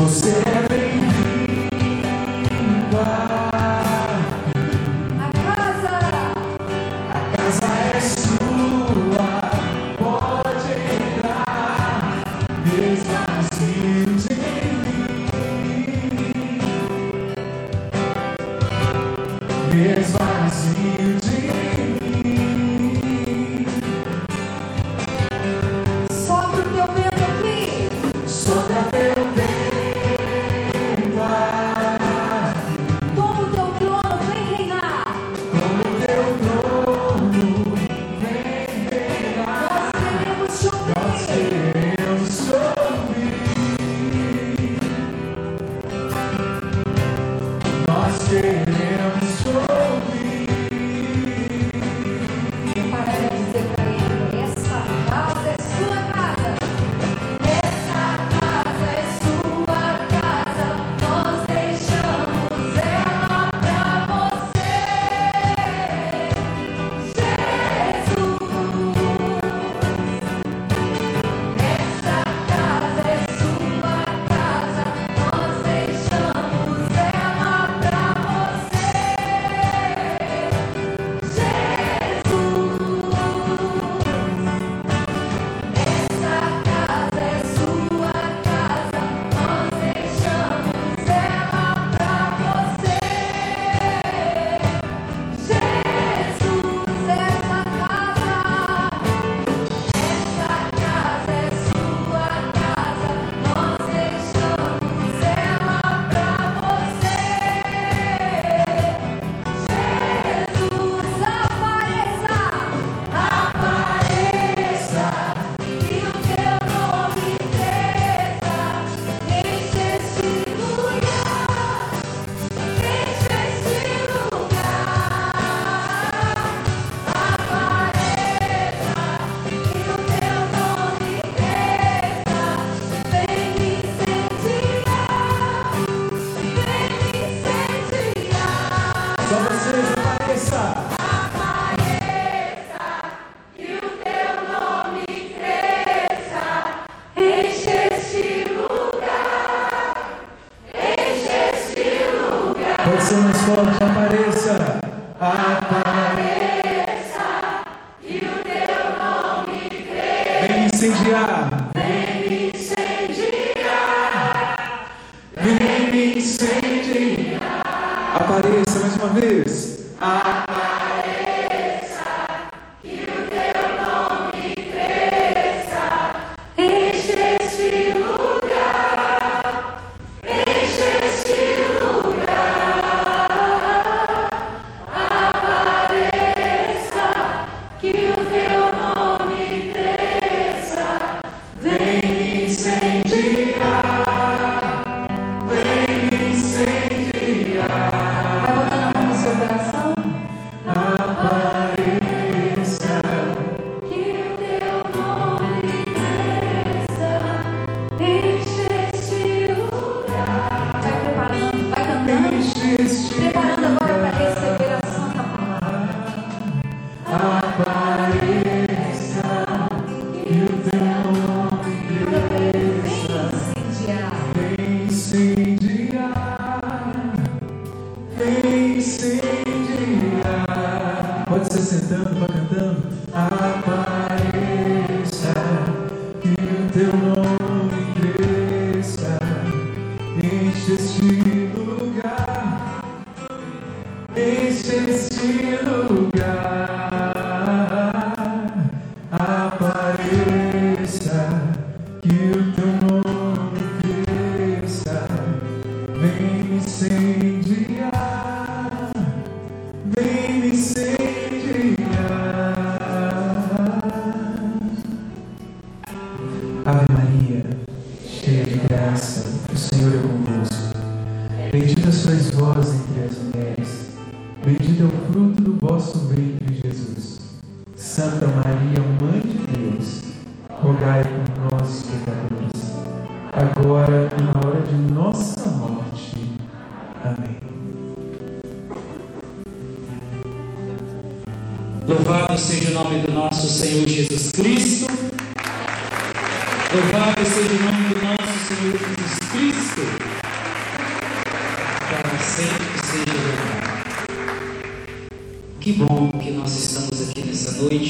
Você nos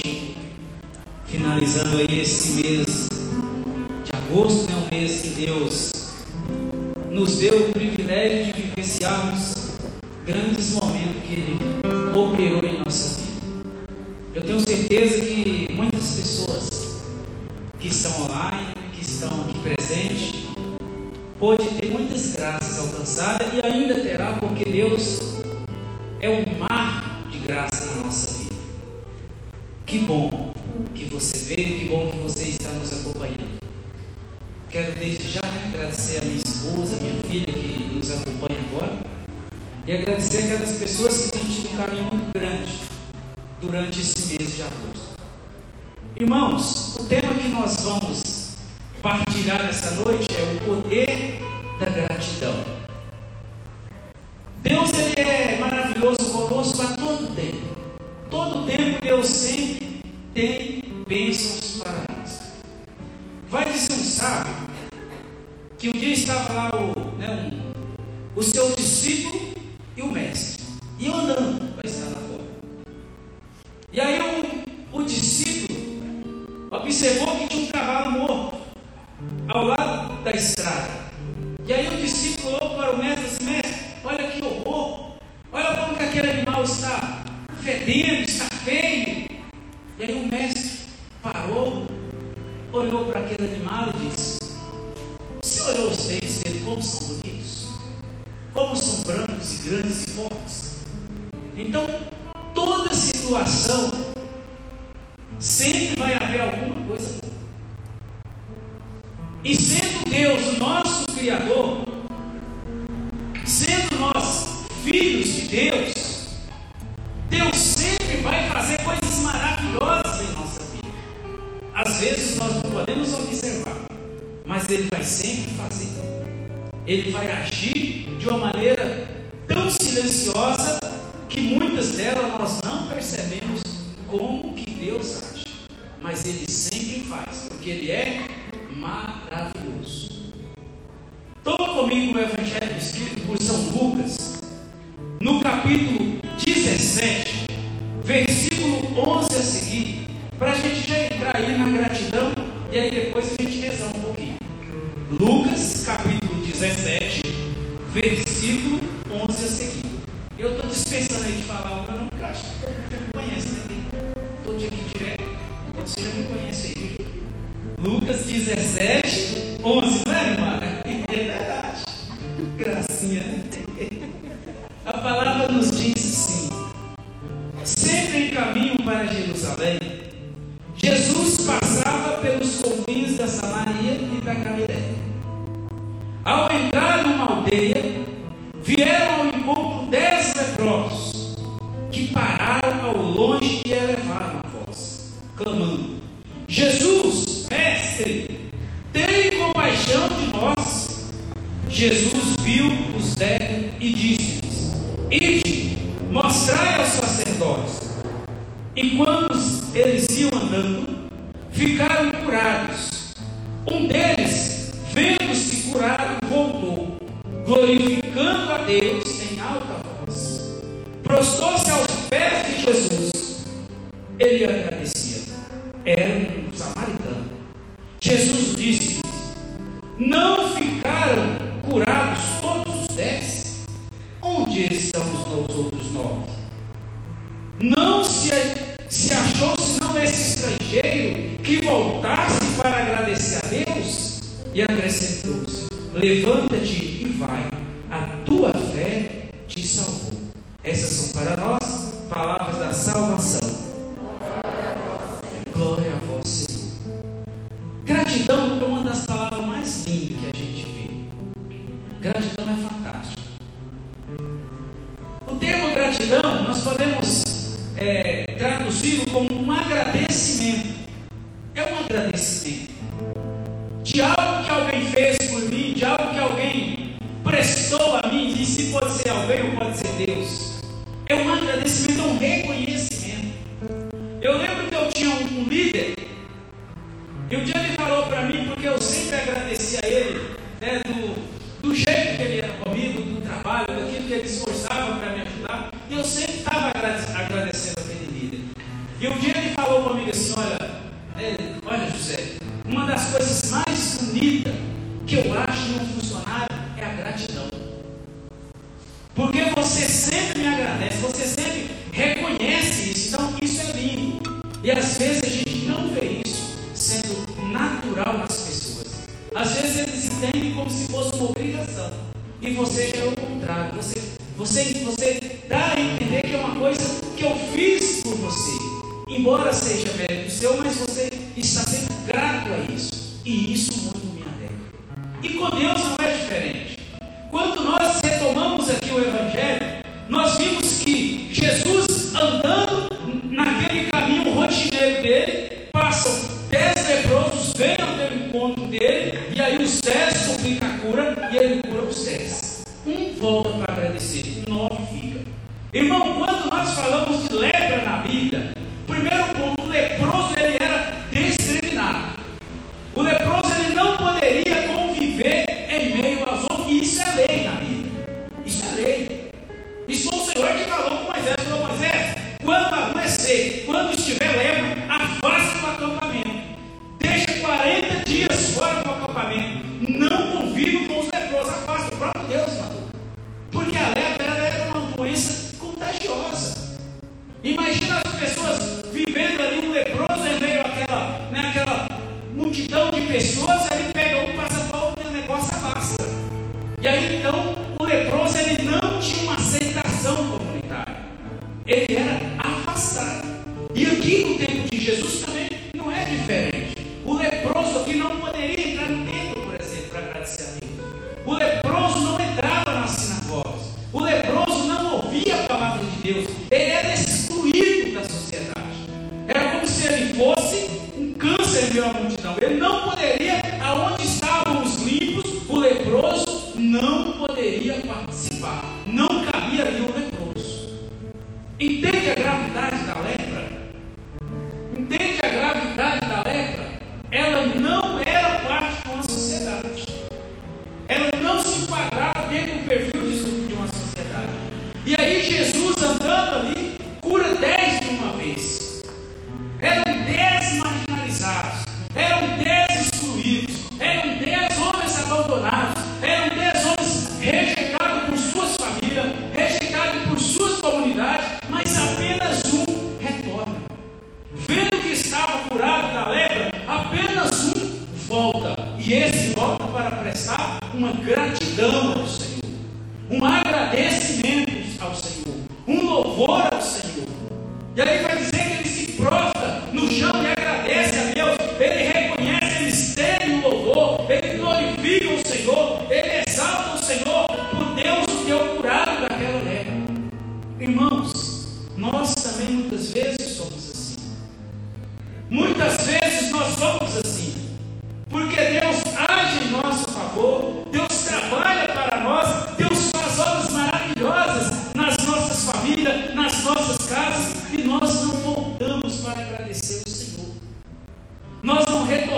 Irmãos, o tema que nós vamos partilhar essa noite é o poder Então, toda situação sempre vai haver alguma coisa. E sendo Deus nosso Criador, sendo nós filhos de Deus, Deus sempre vai fazer coisas maravilhosas em nossa vida. Às vezes nós não podemos observar, mas Ele vai sempre fazer. Ele vai agir de uma maneira se, se achou esse estrangeiro que voltasse para agradecer a Deus? E acrescentou-se: Levanta-te e vai, a tua fé te salvou. Essas são para nós.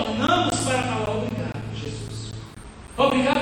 Retornamos para falar obrigado, Jesus. Obrigado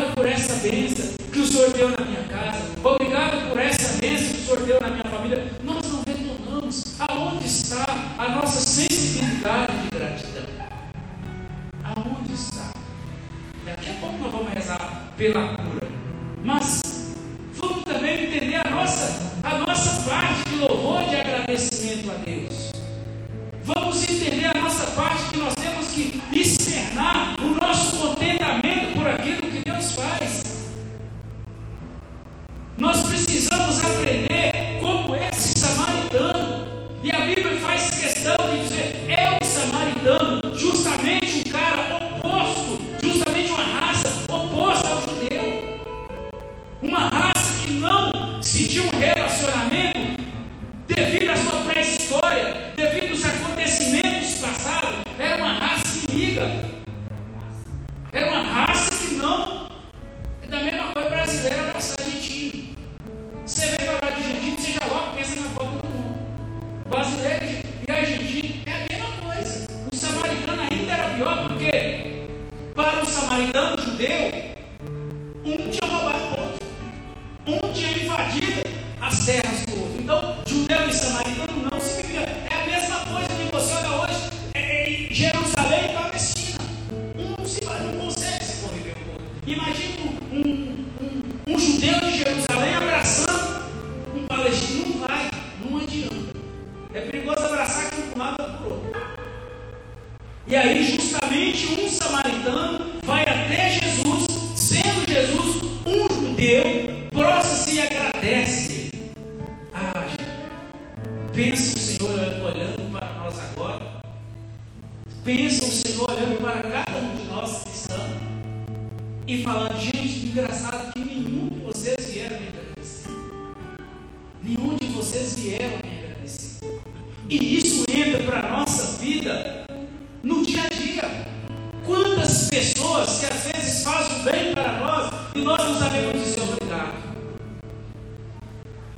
pessoas que às vezes fazem bem para nós e nós nos devemos dizer obrigado.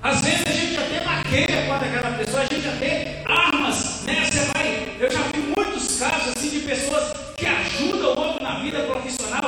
Às vezes a gente até maqueia contra aquela pessoa, a gente até armas, né? Você vai, eu já vi muitos casos assim de pessoas que ajudam o outro na vida profissional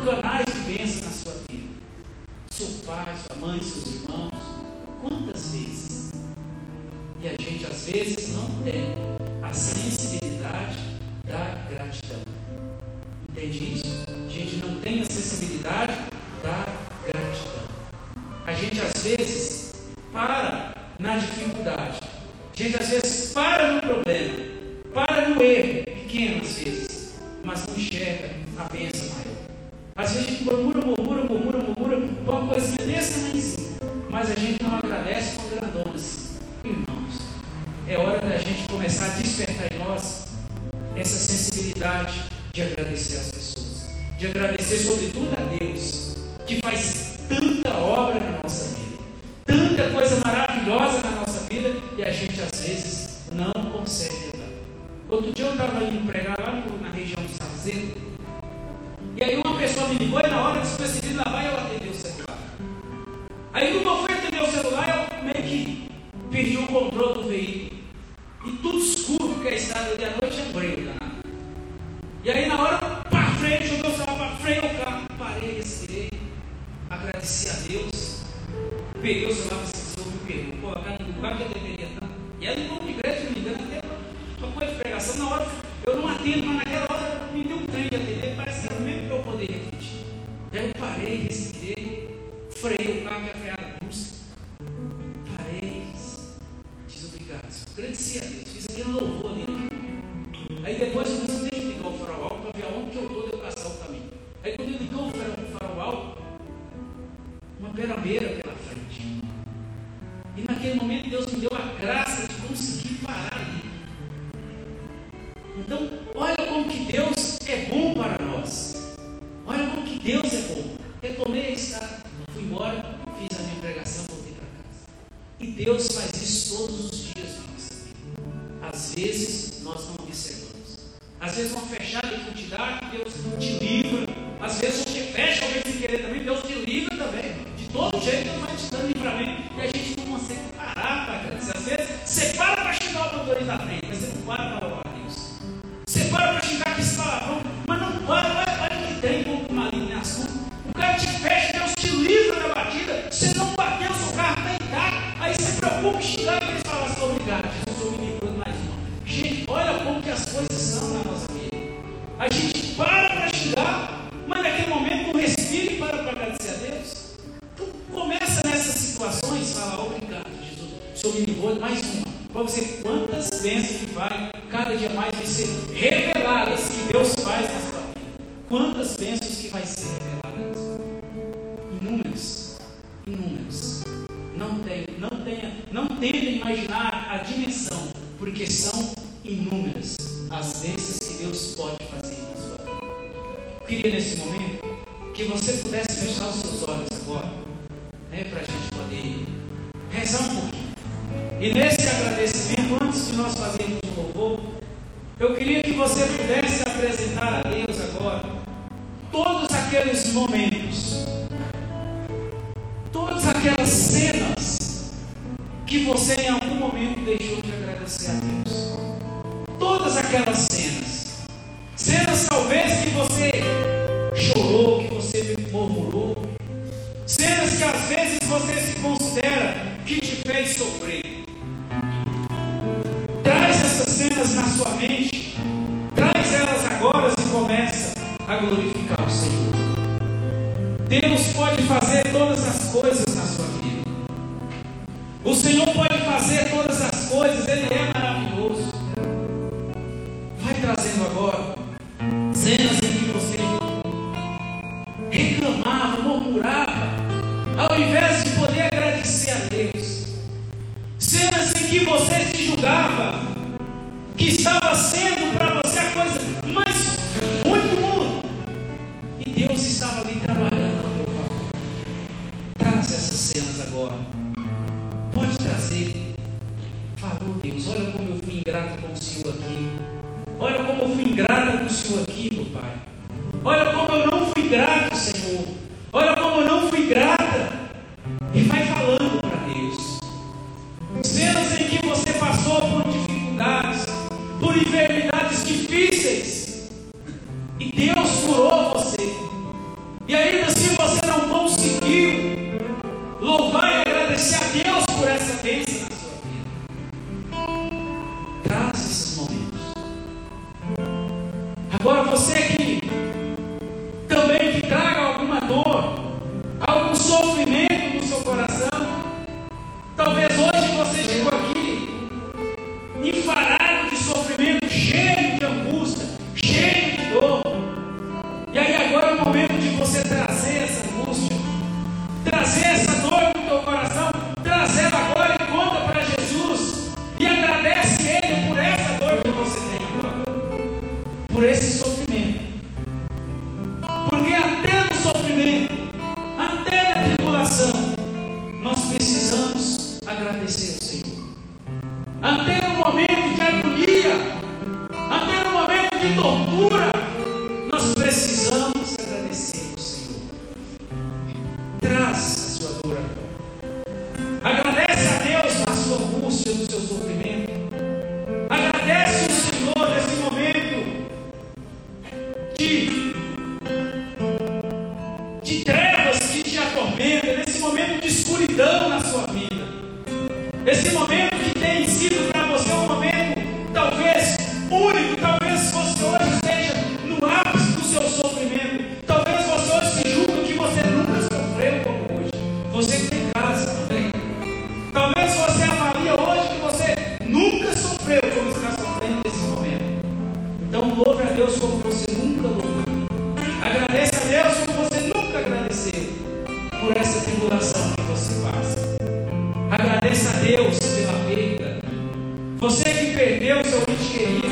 canais de bênção na sua vida. Seu pai, sua mãe, seus irmãos. Quantas vezes? E a gente às vezes não tem a sensibilidade da gratidão. Entende isso? A gente não tem a sensibilidade da gratidão. A gente às vezes para na dificuldade. A gente às vezes para no problema Lord, change cenas agora. Pode trazer. Falou Deus, olha como eu fui ingrato com o Senhor aqui. Olha como eu fui ingrato com o Senhor aqui, meu Pai. Olha como eu não Agradeça a Deus pela perda. Você que perdeu seu ente querido,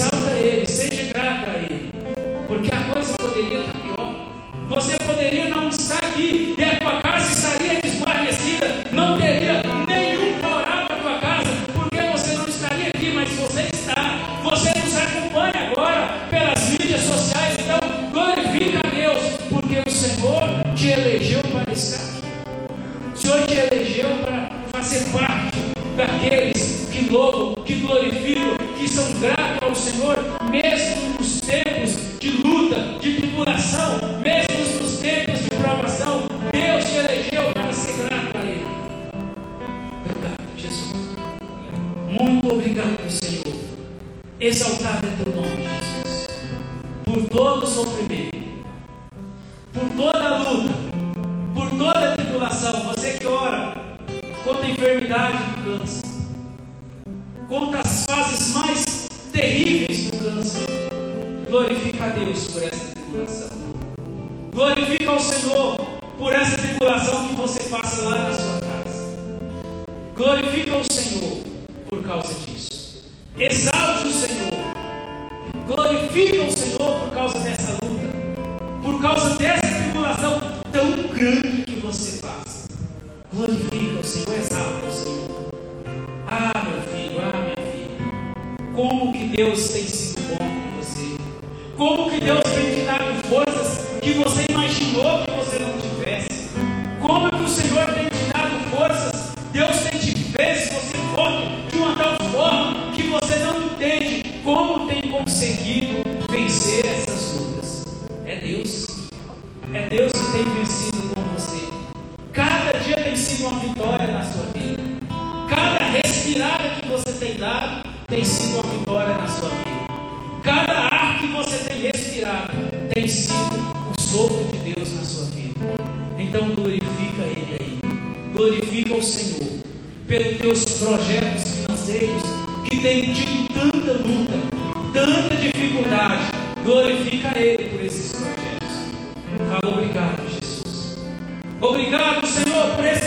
exalta Ele, seja grato a Ele, porque a coisa poderia estar glorifica Ele por esses projetos. Ah, obrigado, Jesus. Obrigado, Senhor, por esse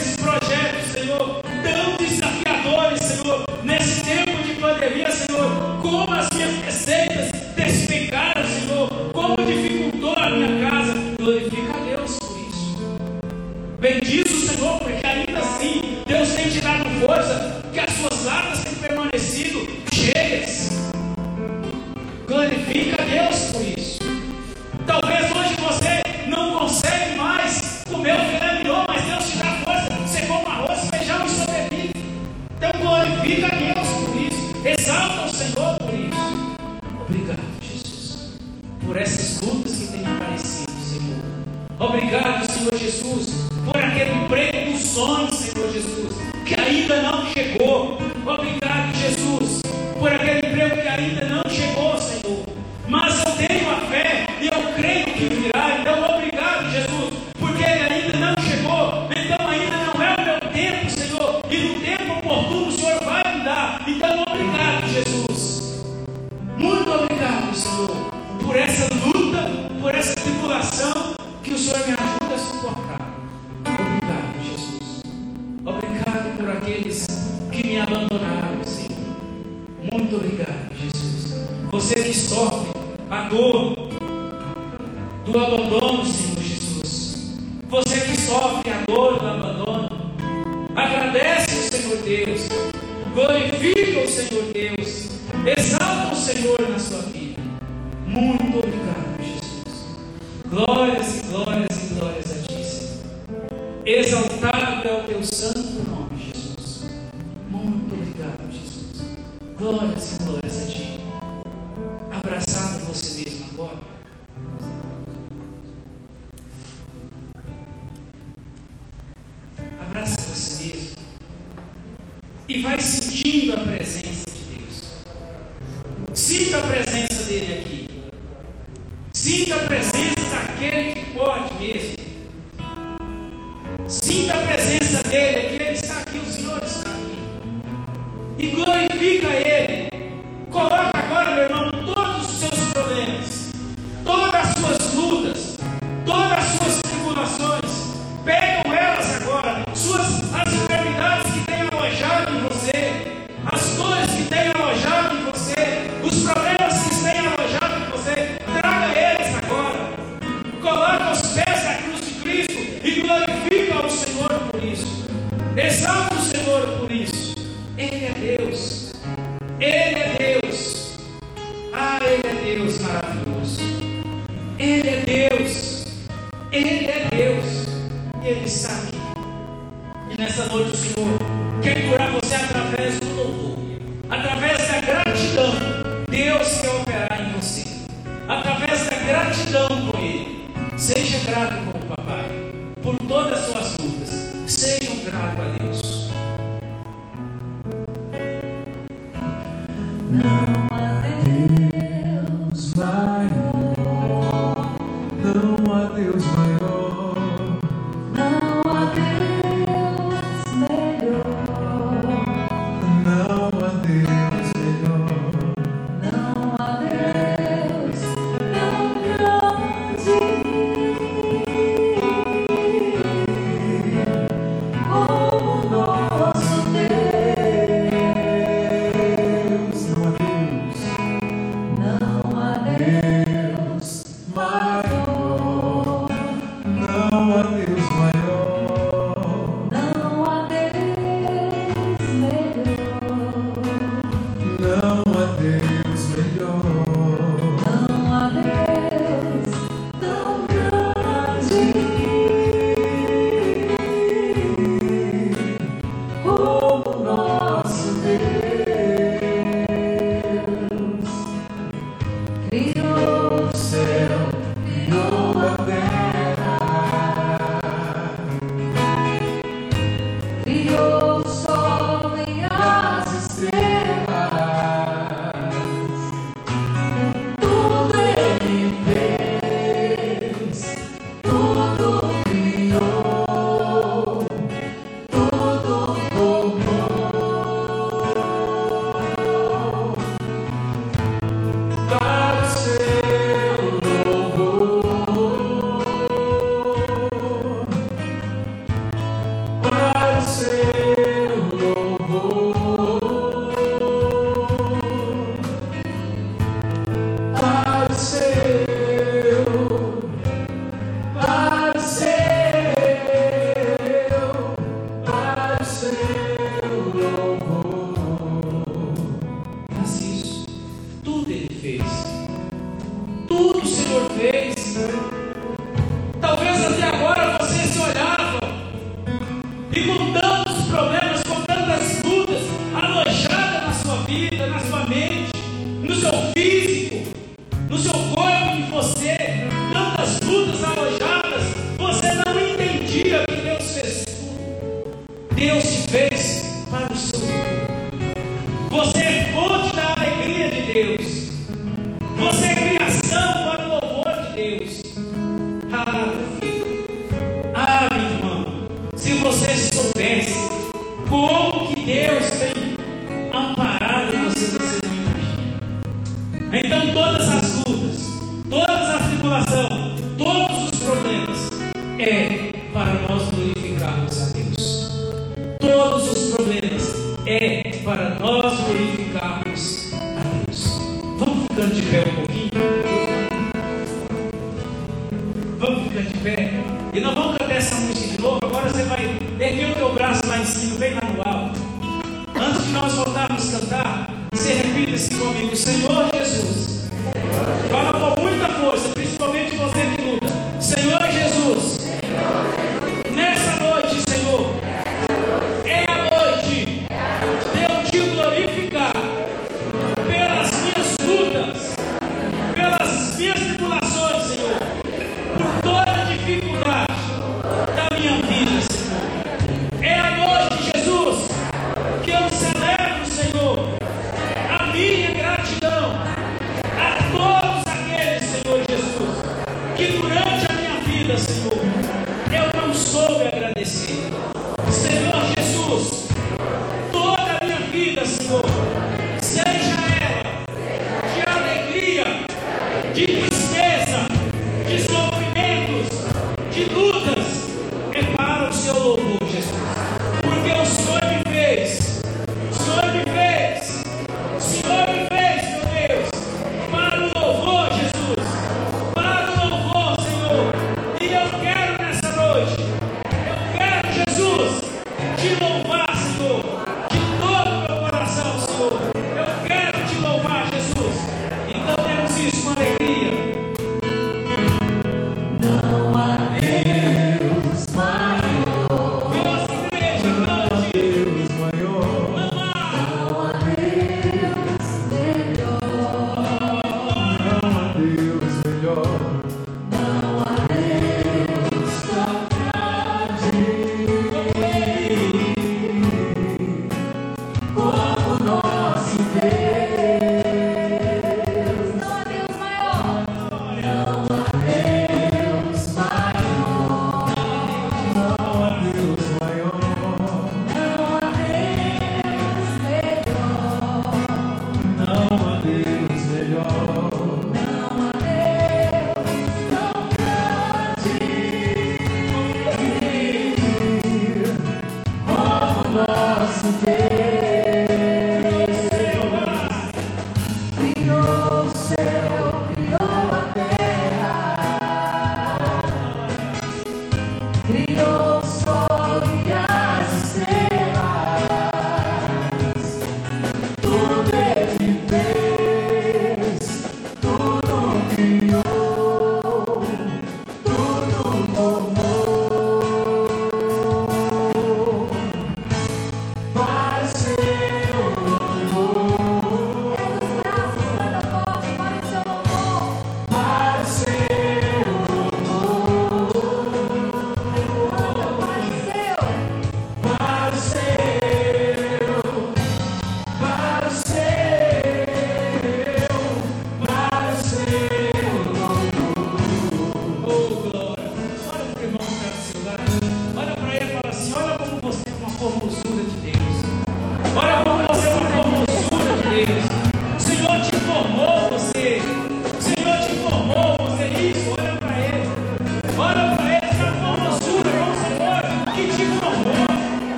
Sinta a presença dele.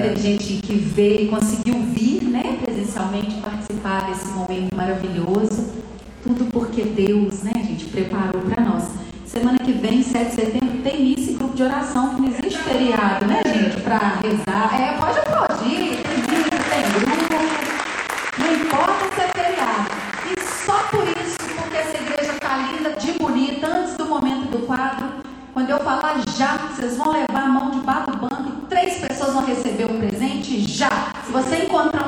Né? Tem gente que veio e conseguiu vir, né? Presencialmente participar desse momento maravilhoso. Tudo porque Deus, né, gente, preparou para nós. Semana que vem, 7 de setembro, tem missa e grupo de oração, que não existe feriado, né, gente? Para rezar. É, pode aplaudir, tem missa, tem grupo. Não importa se é feriado. E só por isso, porque essa igreja está linda, de bonita, antes do momento do quadro, quando eu falar já, vocês vão levar a mão debaixo do banco vão receber o presente já. Se você encontrar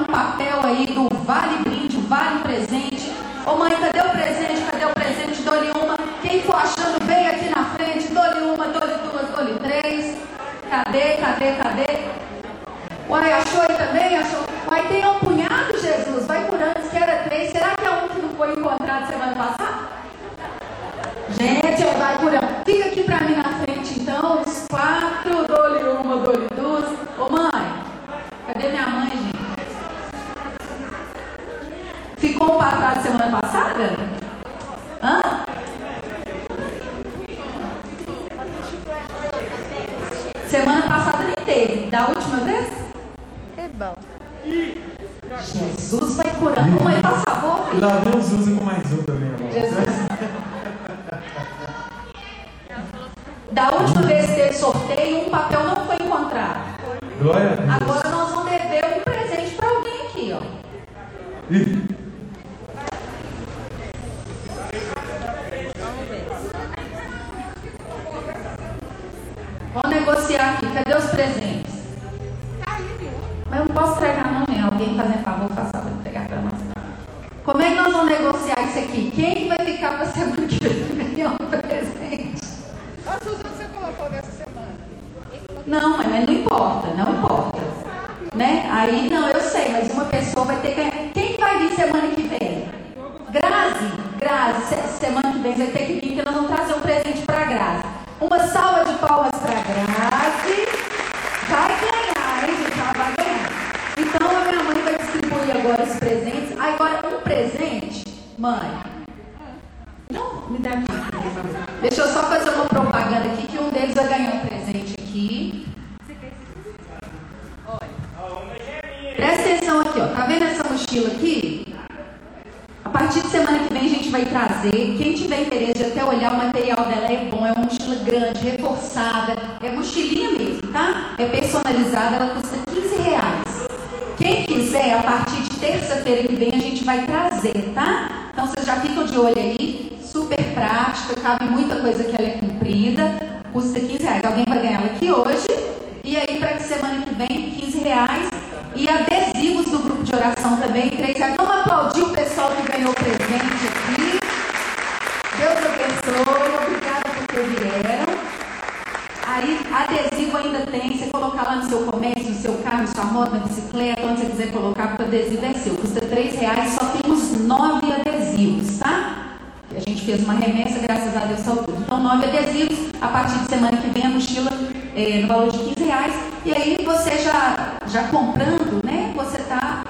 partir de semana que vem a gente vai trazer. Quem tiver interesse até olhar o material dela é bom, é uma mochila grande, reforçada, é mochilinha mesmo, tá? É personalizada, ela custa 15 reais. Quem quiser, a partir de terça-feira que vem a gente vai trazer, tá? Então vocês já ficam de olho aí, super prática, cabe muita coisa que ela é comprida, custa 15 reais. Alguém vai ganhar ela aqui hoje. E aí, para que semana que vem, 15 reais. E adesivos do grupo de oração também, 3 reais. Vamos aplaudir o pessoal que ganhou presente aqui. Deus abençoe, obrigada por vieram. Aí, adesivo ainda tem, você colocar lá no seu comércio, no seu carro, na sua moto, na bicicleta, onde você quiser colocar, porque o adesivo é seu. Custa 3 reais, só temos 9 adesivos, tá? A gente fez uma remessa, graças a Deus, saiu tudo. Então, 9 adesivos, a partir de semana que vem a mochila é, no valor de 15 reais. E aí você já, já comprando,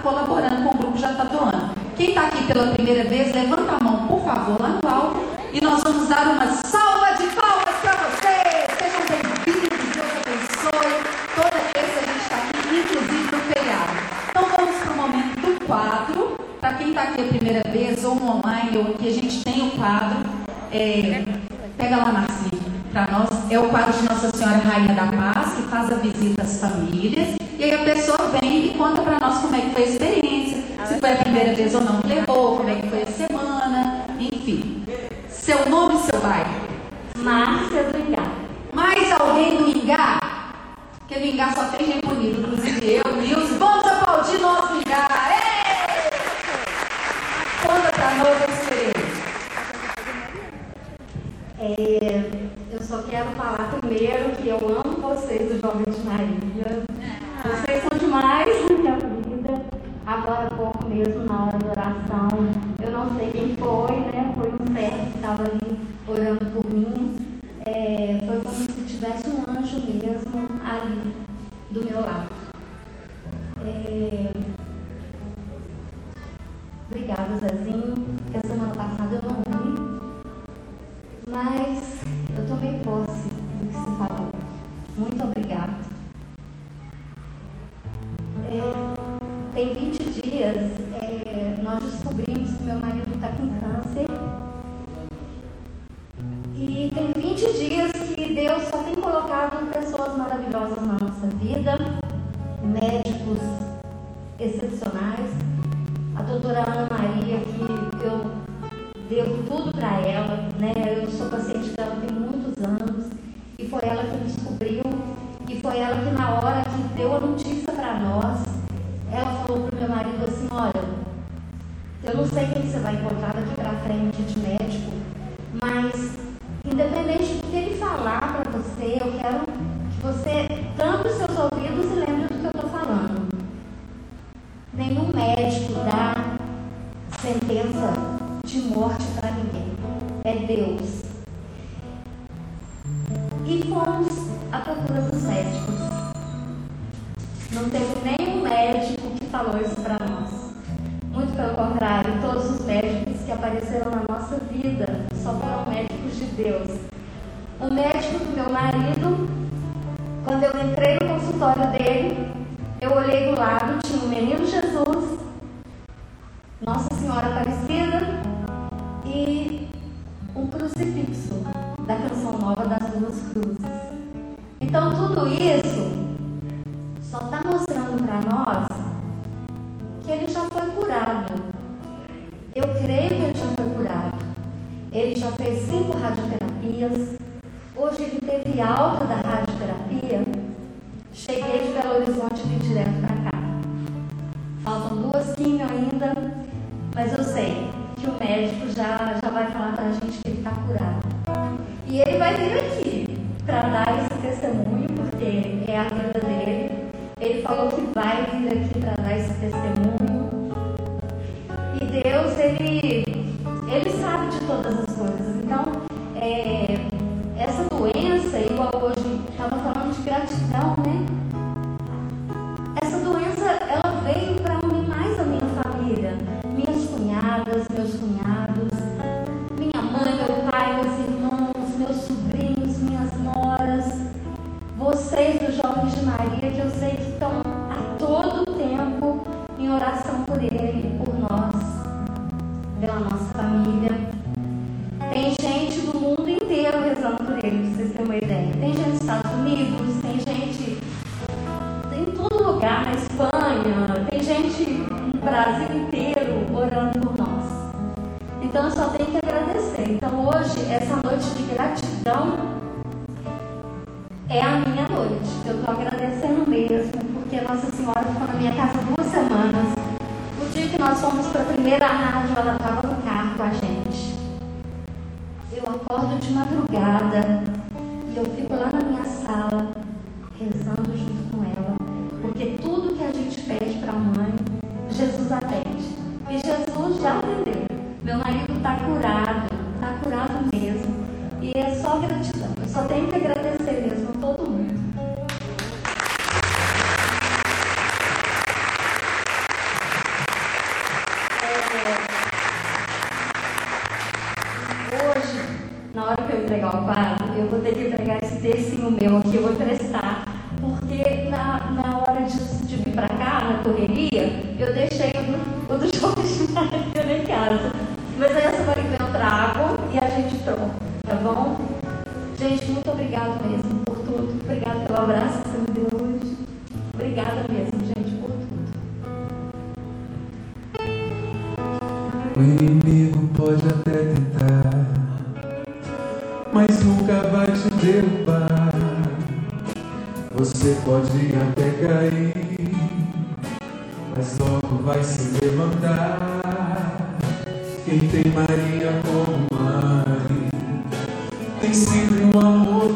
colaborando com o grupo, já está doando. Quem está aqui pela primeira vez, levanta a mão, por favor, lá no alto. E nós vamos dar uma salva de palmas para vocês. Sejam bem-vindos, Deus abençoe. Toda terça a gente está aqui, inclusive no feriado. Então vamos para o momento do quadro. Para quem está aqui a primeira vez, ou online, ou aqui, a gente tem o quadro. É, pega lá, Marcinho, para nós. É o quadro de Nossa Senhora Rainha da Paz, que faz a visita às famílias. E aí a pessoa vem e conta para nós como é que foi a experiência. Se foi a primeira vez ou não que levou, como é que foi a semana, enfim. Seu nome e seu bairro. Márcia do Ingá. Mais alguém do Ingá? Porque no Ingá só tem gente bonita, inclusive eu, Nilson. Vamos aplaudir nosso Ingá! Ei! Conta pra nós a experiência. É, eu só quero falar primeiro que eu amo vocês do Jovem de Maria. Vocês são demais. Agora há pouco mesmo, na hora da oração, eu não sei quem foi, né? Foi um servo que estava ali orando por mim. É, foi como se tivesse um anjo mesmo ali do meu lado. É, Obrigada, Zezinho.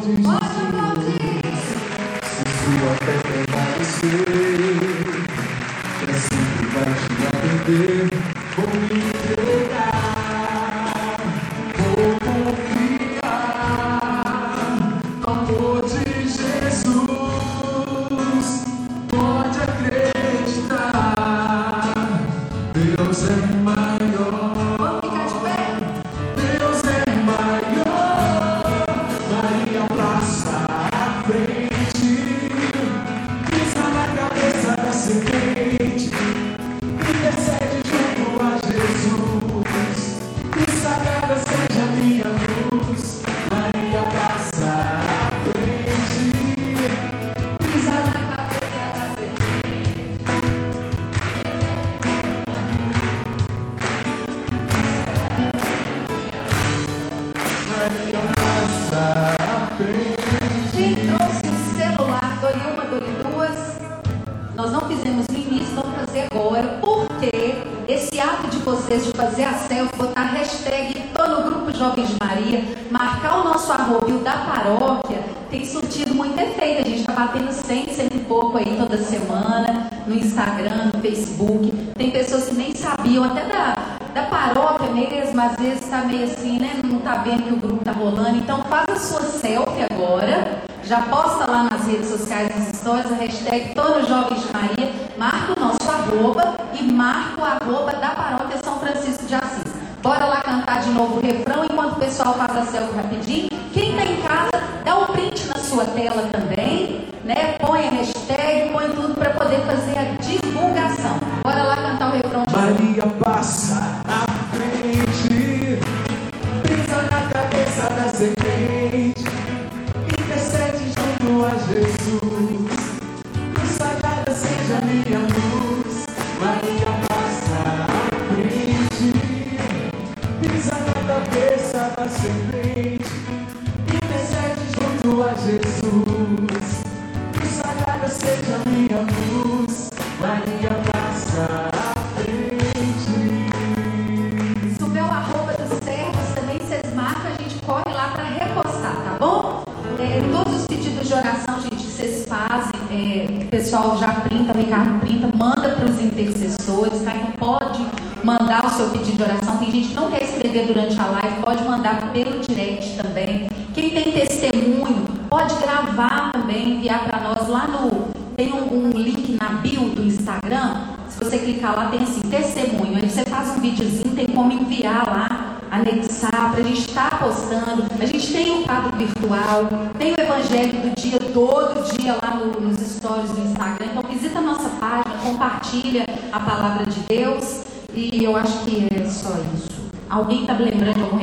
Jesus. já printa, Ricardo printa, manda para os intercessores, tá? Então pode mandar o seu pedido de oração. Tem gente que não quer escrever durante a live, pode mandar pelo direct também. Quem tem testemunho, pode gravar também, enviar para nós lá no. Tem um, um link na bio do Instagram. Se você clicar lá, tem assim, testemunho. Aí você faz um videozinho, tem como enviar lá anexar, para a gente estar tá postando. A gente tem o um quadro virtual, tem o evangelho do dia todo compartilha a palavra de Deus. E eu acho que é só isso. Alguém está lembrando algum